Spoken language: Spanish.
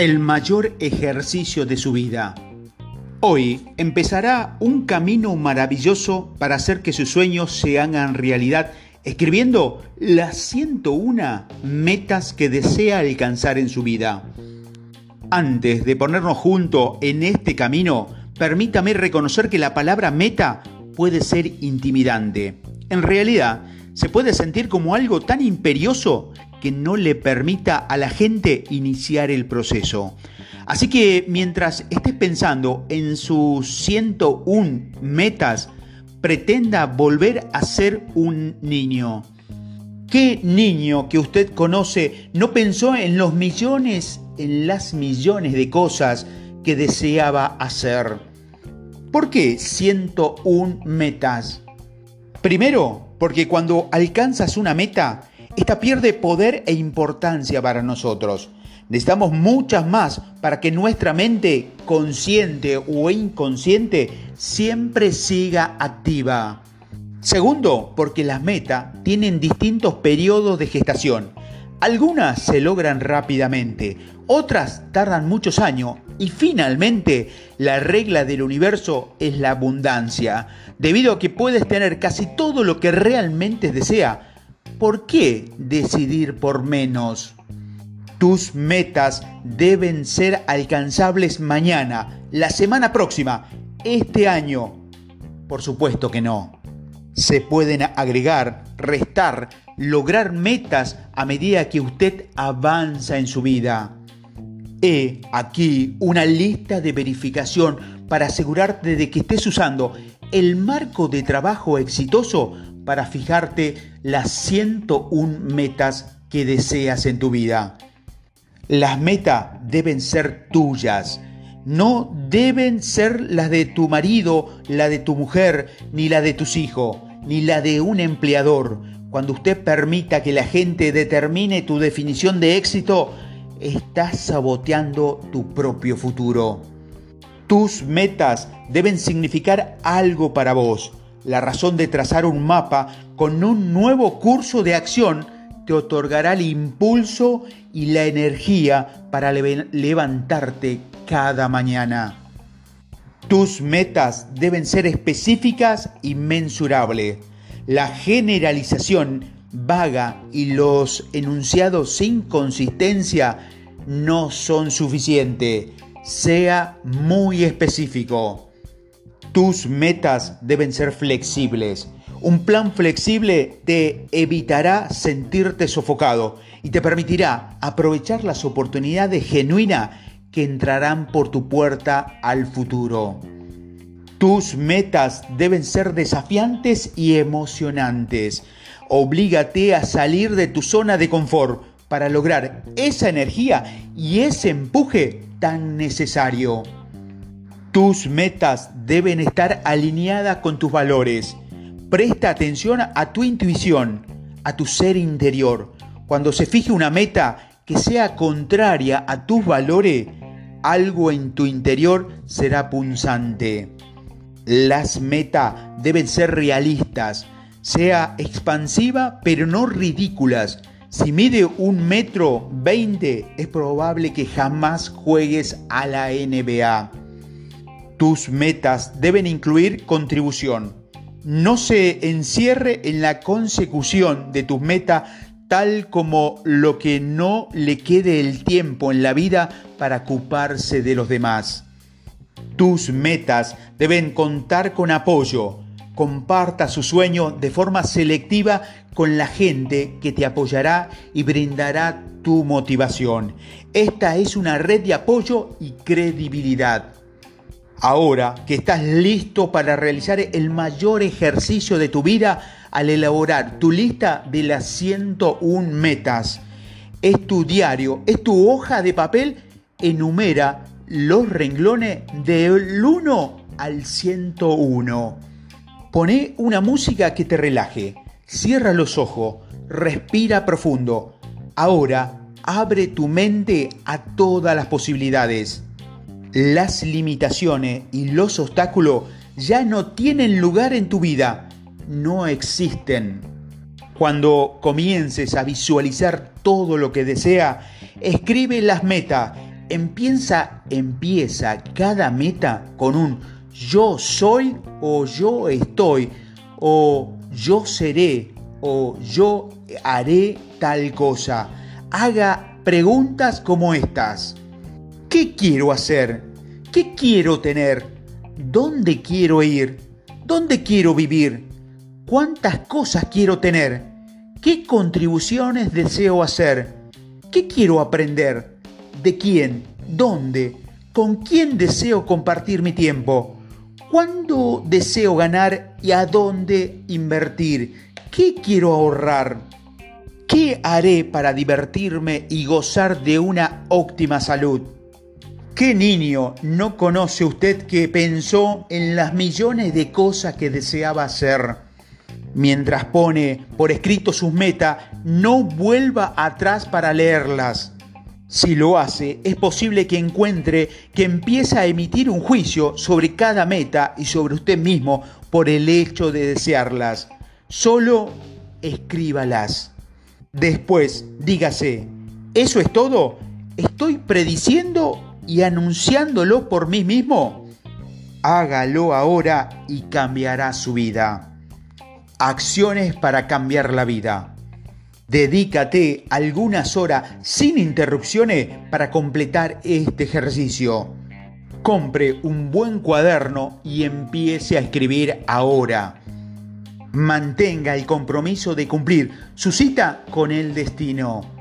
el mayor ejercicio de su vida. Hoy empezará un camino maravilloso para hacer que sus sueños se hagan realidad, escribiendo las 101 metas que desea alcanzar en su vida. Antes de ponernos juntos en este camino, permítame reconocer que la palabra meta puede ser intimidante. En realidad, se puede sentir como algo tan imperioso que no le permita a la gente iniciar el proceso. Así que mientras estés pensando en sus 101 metas, pretenda volver a ser un niño. ¿Qué niño que usted conoce no pensó en los millones, en las millones de cosas que deseaba hacer? ¿Por qué 101 metas? Primero, porque cuando alcanzas una meta, esta pierde poder e importancia para nosotros. Necesitamos muchas más para que nuestra mente, consciente o inconsciente, siempre siga activa. Segundo, porque las metas tienen distintos periodos de gestación. Algunas se logran rápidamente, otras tardan muchos años y finalmente la regla del universo es la abundancia, debido a que puedes tener casi todo lo que realmente deseas ¿por qué decidir por menos? Tus metas deben ser alcanzables mañana, la semana próxima, este año. Por supuesto que no. Se pueden agregar, restar, lograr metas a medida que usted avanza en su vida. He aquí una lista de verificación para asegurarte de que estés usando el marco de trabajo exitoso para fijarte las 101 metas que deseas en tu vida. Las metas deben ser tuyas, no deben ser las de tu marido, la de tu mujer, ni la de tus hijos, ni la de un empleador. Cuando usted permita que la gente determine tu definición de éxito, estás saboteando tu propio futuro. Tus metas deben significar algo para vos la razón de trazar un mapa con un nuevo curso de acción te otorgará el impulso y la energía para levantarte cada mañana. Tus metas deben ser específicas y mensurables. La generalización vaga y los enunciados sin consistencia no son suficientes. Sea muy específico. Tus metas deben ser flexibles. Un plan flexible te evitará sentirte sofocado y te permitirá aprovechar las oportunidades genuinas que entrarán por tu puerta al futuro. Tus metas deben ser desafiantes y emocionantes. Oblígate a salir de tu zona de confort para lograr esa energía y ese empuje tan necesario. Tus metas deben estar alineadas con tus valores. Presta atención a tu intuición, a tu ser interior. Cuando se fije una meta que sea contraria a tus valores, algo en tu interior será punzante. Las metas deben ser realistas, sea expansiva pero no ridículas. Si mide un metro veinte, es probable que jamás juegues a la NBA. Tus metas deben incluir contribución. No se encierre en la consecución de tus metas tal como lo que no le quede el tiempo en la vida para ocuparse de los demás. Tus metas deben contar con apoyo. Comparta su sueño de forma selectiva con la gente que te apoyará y brindará tu motivación. Esta es una red de apoyo y credibilidad. Ahora que estás listo para realizar el mayor ejercicio de tu vida al elaborar tu lista de las 101 metas, es tu diario, es tu hoja de papel, enumera los renglones del 1 al 101. Pone una música que te relaje, cierra los ojos, respira profundo. Ahora abre tu mente a todas las posibilidades las limitaciones y los obstáculos ya no tienen lugar en tu vida, no existen. Cuando comiences a visualizar todo lo que desea, escribe las metas empieza, empieza cada meta con un yo soy o yo estoy o yo seré o yo haré tal cosa. Haga preguntas como estas. ¿Qué quiero hacer? ¿Qué quiero tener? ¿Dónde quiero ir? ¿Dónde quiero vivir? ¿Cuántas cosas quiero tener? ¿Qué contribuciones deseo hacer? ¿Qué quiero aprender? ¿De quién? ¿Dónde? ¿Con quién deseo compartir mi tiempo? ¿Cuándo deseo ganar y a dónde invertir? ¿Qué quiero ahorrar? ¿Qué haré para divertirme y gozar de una óptima salud? ¿Qué niño no conoce usted que pensó en las millones de cosas que deseaba hacer? Mientras pone por escrito sus metas, no vuelva atrás para leerlas. Si lo hace, es posible que encuentre que empieza a emitir un juicio sobre cada meta y sobre usted mismo por el hecho de desearlas. Solo escríbalas. Después, dígase, ¿eso es todo? ¿Estoy prediciendo y anunciándolo por mí mismo? Hágalo ahora y cambiará su vida. Acciones para cambiar la vida. Dedícate algunas horas sin interrupciones para completar este ejercicio. Compre un buen cuaderno y empiece a escribir ahora. Mantenga el compromiso de cumplir su cita con el destino.